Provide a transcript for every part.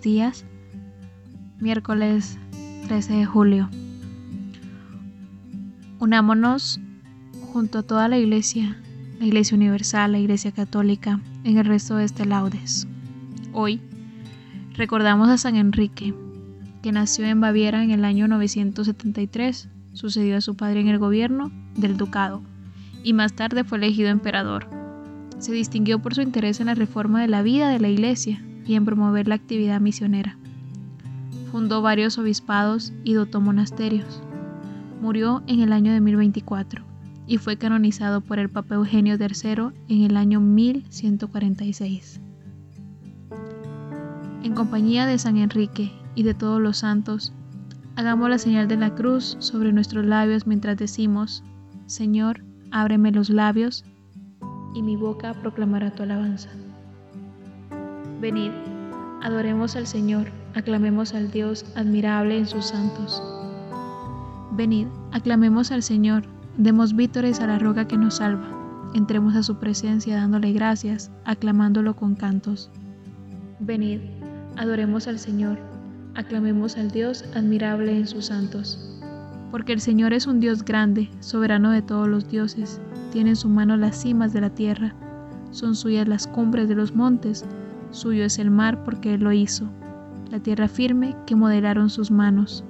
Días, miércoles 13 de julio. Unámonos junto a toda la iglesia, la iglesia universal, la iglesia católica, en el resto de este laudes. Hoy recordamos a San Enrique, que nació en Baviera en el año 973, sucedió a su padre en el gobierno del ducado y más tarde fue elegido emperador. Se distinguió por su interés en la reforma de la vida de la iglesia y en promover la actividad misionera. Fundó varios obispados y dotó monasterios. Murió en el año de 1024 y fue canonizado por el Papa Eugenio III en el año 1146. En compañía de San Enrique y de todos los santos, hagamos la señal de la cruz sobre nuestros labios mientras decimos, Señor, ábreme los labios y mi boca proclamará tu alabanza. Venid, adoremos al Señor, aclamemos al Dios admirable en sus santos. Venid, aclamemos al Señor, demos vítores a la roca que nos salva, entremos a su presencia dándole gracias, aclamándolo con cantos. Venid, adoremos al Señor, aclamemos al Dios admirable en sus santos. Porque el Señor es un Dios grande, soberano de todos los dioses, tiene en su mano las cimas de la tierra, son suyas las cumbres de los montes, Suyo es el mar porque Él lo hizo, la tierra firme que modelaron sus manos.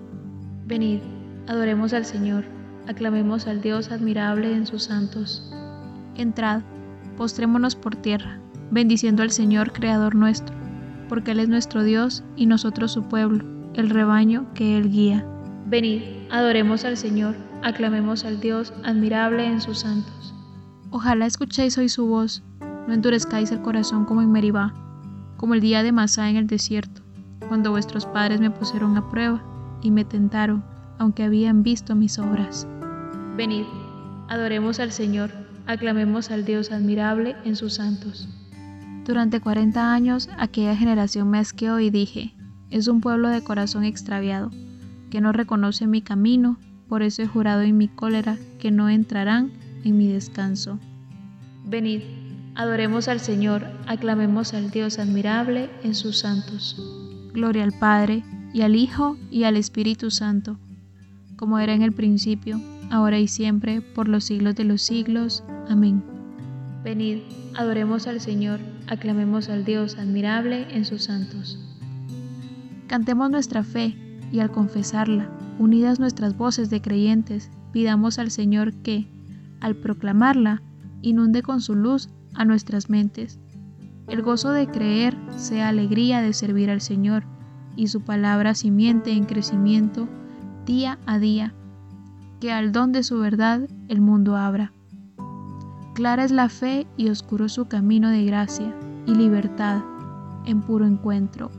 Venid, adoremos al Señor, aclamemos al Dios admirable en sus santos. Entrad, postrémonos por tierra, bendiciendo al Señor Creador nuestro, porque Él es nuestro Dios y nosotros su pueblo, el rebaño que Él guía. Venid, adoremos al Señor, aclamemos al Dios admirable en sus santos. Ojalá escuchéis hoy su voz, no endurezcáis el corazón como en Meribá como el día de Masá en el desierto, cuando vuestros padres me pusieron a prueba y me tentaron, aunque habían visto mis obras. Venid, adoremos al Señor, aclamemos al Dios admirable en sus santos. Durante cuarenta años aquella generación me asqueó y dije, es un pueblo de corazón extraviado, que no reconoce mi camino, por eso he jurado en mi cólera que no entrarán en mi descanso. Venid, Adoremos al Señor, aclamemos al Dios admirable en sus santos. Gloria al Padre, y al Hijo, y al Espíritu Santo, como era en el principio, ahora y siempre, por los siglos de los siglos. Amén. Venid, adoremos al Señor, aclamemos al Dios admirable en sus santos. Cantemos nuestra fe, y al confesarla, unidas nuestras voces de creyentes, pidamos al Señor que, al proclamarla, inunde con su luz a nuestras mentes. El gozo de creer sea alegría de servir al Señor y su palabra simiente en crecimiento día a día, que al don de su verdad el mundo abra. Clara es la fe y oscuro su camino de gracia y libertad en puro encuentro.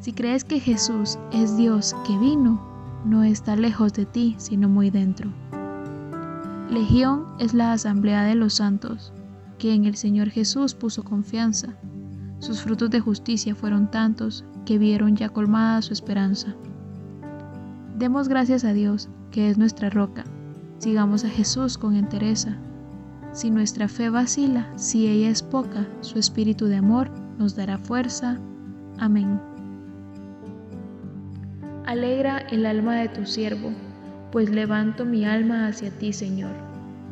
Si crees que Jesús es Dios que vino, no está lejos de ti, sino muy dentro. Legión es la asamblea de los santos, que en el Señor Jesús puso confianza. Sus frutos de justicia fueron tantos que vieron ya colmada su esperanza. Demos gracias a Dios, que es nuestra roca. Sigamos a Jesús con entereza. Si nuestra fe vacila, si ella es poca, su espíritu de amor nos dará fuerza. Amén. Alegra el alma de tu siervo, pues levanto mi alma hacia ti, Señor.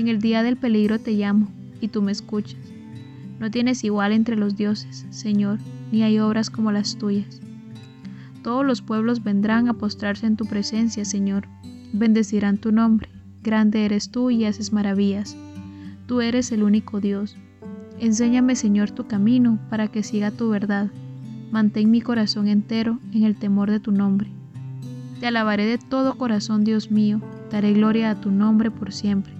En el día del peligro te llamo, y tú me escuchas. No tienes igual entre los dioses, Señor, ni hay obras como las tuyas. Todos los pueblos vendrán a postrarse en tu presencia, Señor. Bendecirán tu nombre. Grande eres tú y haces maravillas. Tú eres el único Dios. Enséñame, Señor, tu camino para que siga tu verdad. Mantén mi corazón entero en el temor de tu nombre. Te alabaré de todo corazón, Dios mío. Daré gloria a tu nombre por siempre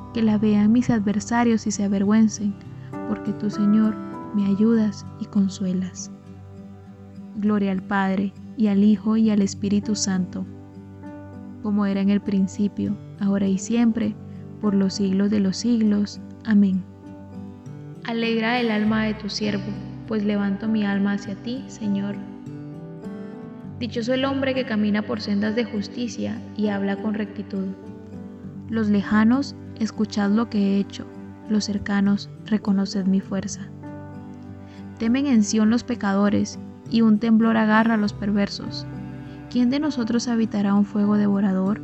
que la vean mis adversarios y se avergüencen, porque tú, Señor, me ayudas y consuelas. Gloria al Padre, y al Hijo, y al Espíritu Santo, como era en el principio, ahora y siempre, por los siglos de los siglos. Amén. Alegra el alma de tu siervo, pues levanto mi alma hacia ti, Señor. Dichoso el hombre que camina por sendas de justicia y habla con rectitud. Los lejanos escuchad lo que he hecho, los cercanos, reconoced mi fuerza. Temen en Sión los pecadores, y un temblor agarra a los perversos. ¿Quién de nosotros habitará un fuego devorador?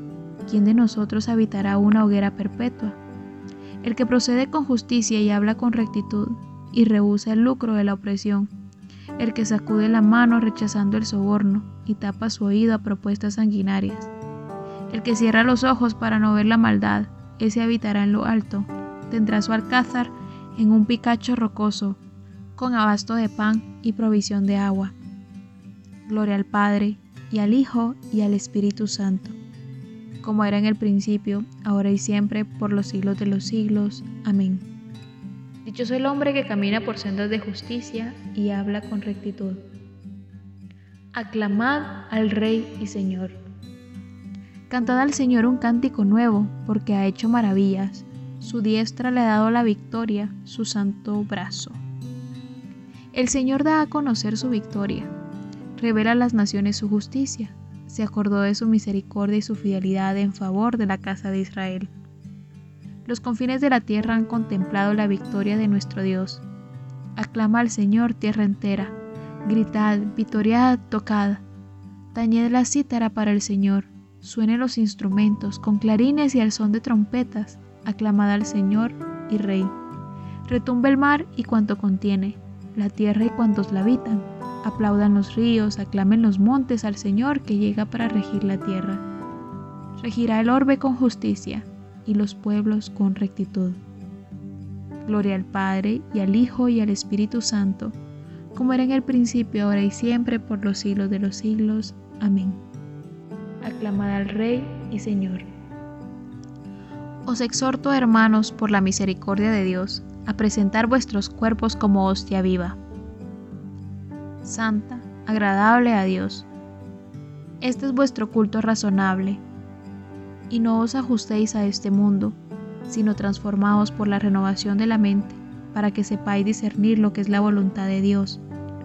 ¿Quién de nosotros habitará una hoguera perpetua? El que procede con justicia y habla con rectitud, y rehúsa el lucro de la opresión. El que sacude la mano rechazando el soborno, y tapa su oído a propuestas sanguinarias. El que cierra los ojos para no ver la maldad, ese habitará en lo alto, tendrá su alcázar en un picacho rocoso, con abasto de pan y provisión de agua. Gloria al Padre, y al Hijo, y al Espíritu Santo, como era en el principio, ahora y siempre, por los siglos de los siglos. Amén. Dichoso el hombre que camina por sendas de justicia y habla con rectitud. Aclamad al Rey y Señor. Cantad al Señor un cántico nuevo, porque ha hecho maravillas. Su diestra le ha dado la victoria, su santo brazo. El Señor da a conocer su victoria, revela a las naciones su justicia, se acordó de su misericordia y su fidelidad en favor de la casa de Israel. Los confines de la tierra han contemplado la victoria de nuestro Dios. Aclama al Señor tierra entera, gritad, vitoriad, tocad, tañed la cítara para el Señor Suenen los instrumentos con clarines y al son de trompetas, aclamad al Señor y Rey. Retumba el mar y cuanto contiene, la tierra y cuantos la habitan. Aplaudan los ríos, aclamen los montes al Señor que llega para regir la tierra. Regirá el orbe con justicia y los pueblos con rectitud. Gloria al Padre y al Hijo y al Espíritu Santo, como era en el principio, ahora y siempre, por los siglos de los siglos. Amén aclamad al Rey y Señor. Os exhorto, hermanos, por la misericordia de Dios, a presentar vuestros cuerpos como hostia viva, santa, agradable a Dios. Este es vuestro culto razonable, y no os ajustéis a este mundo, sino transformaos por la renovación de la mente, para que sepáis discernir lo que es la voluntad de Dios,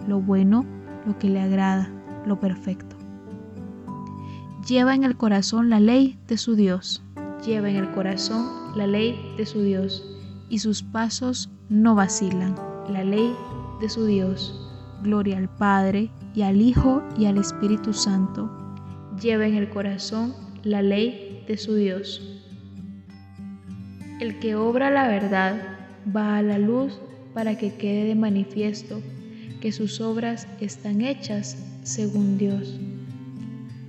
lo bueno, lo que le agrada, lo perfecto lleva en el corazón la ley de su Dios. Lleva en el corazón la ley de su Dios y sus pasos no vacilan. La ley de su Dios Gloria al Padre, y al Hijo, y al Espíritu Santo. Lleva en el corazón la ley de su Dios. El que obra la verdad va a la luz para que quede de manifiesto que sus obras están hechas según Dios.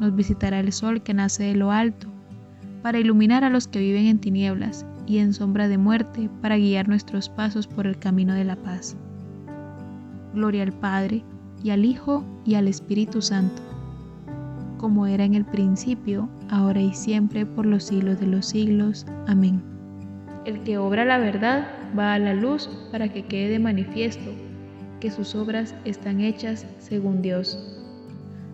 nos visitará el sol que nace de lo alto, para iluminar a los que viven en tinieblas y en sombra de muerte, para guiar nuestros pasos por el camino de la paz. Gloria al Padre, y al Hijo y al Espíritu Santo, como era en el principio, ahora y siempre, por los siglos de los siglos. Amén. El que obra la verdad va a la luz para que quede de manifiesto que sus obras están hechas según Dios.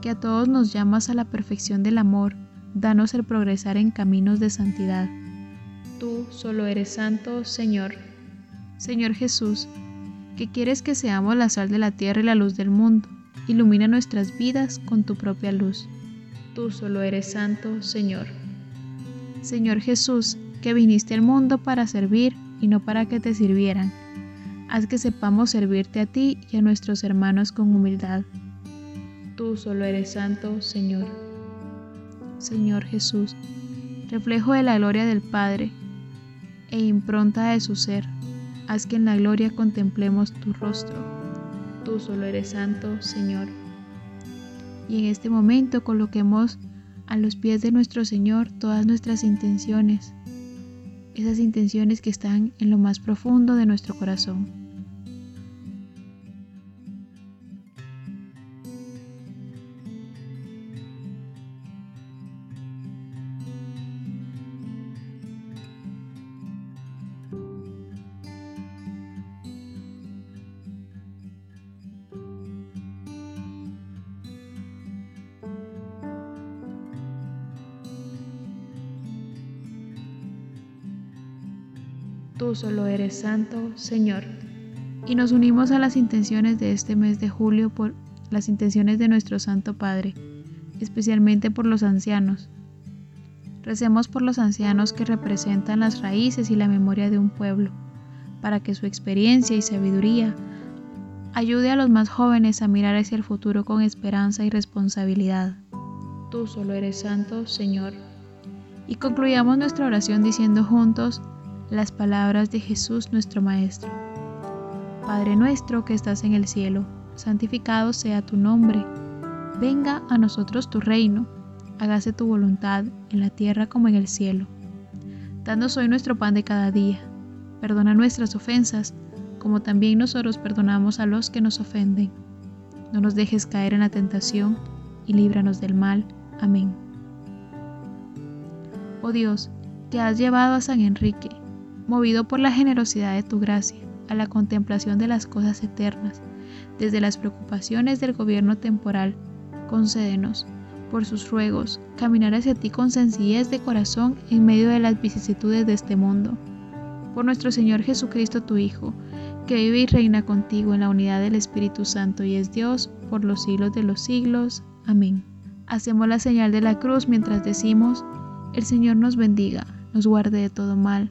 que a todos nos llamas a la perfección del amor, danos el progresar en caminos de santidad. Tú solo eres santo, Señor. Señor Jesús, que quieres que seamos la sal de la tierra y la luz del mundo ilumina nuestras vidas con tu propia luz. Tú solo eres santo, Señor. Señor Jesús, que viniste al mundo para servir y no para que te sirvieran. Haz que sepamos servirte a ti y a nuestros hermanos con humildad. Tú solo eres santo, Señor. Señor Jesús, reflejo de la gloria del Padre e impronta de su ser, haz que en la gloria contemplemos tu rostro tú solo eres santo, Señor. Y en este momento coloquemos a los pies de nuestro Señor todas nuestras intenciones, esas intenciones que están en lo más profundo de nuestro corazón. Tú solo eres santo, Señor. Y nos unimos a las intenciones de este mes de julio por las intenciones de nuestro Santo Padre, especialmente por los ancianos. Recemos por los ancianos que representan las raíces y la memoria de un pueblo, para que su experiencia y sabiduría ayude a los más jóvenes a mirar hacia el futuro con esperanza y responsabilidad. Tú solo eres santo, Señor. Y concluyamos nuestra oración diciendo juntos, las palabras de Jesús nuestro Maestro. Padre nuestro que estás en el cielo, santificado sea tu nombre. Venga a nosotros tu reino, hágase tu voluntad en la tierra como en el cielo. Danos hoy nuestro pan de cada día. Perdona nuestras ofensas, como también nosotros perdonamos a los que nos ofenden. No nos dejes caer en la tentación y líbranos del mal. Amén. Oh Dios, que has llevado a San Enrique movido por la generosidad de tu gracia, a la contemplación de las cosas eternas, desde las preocupaciones del gobierno temporal, concédenos, por sus ruegos, caminar hacia ti con sencillez de corazón en medio de las vicisitudes de este mundo. Por nuestro Señor Jesucristo, tu Hijo, que vive y reina contigo en la unidad del Espíritu Santo y es Dios por los siglos de los siglos. Amén. Hacemos la señal de la cruz mientras decimos, el Señor nos bendiga, nos guarde de todo mal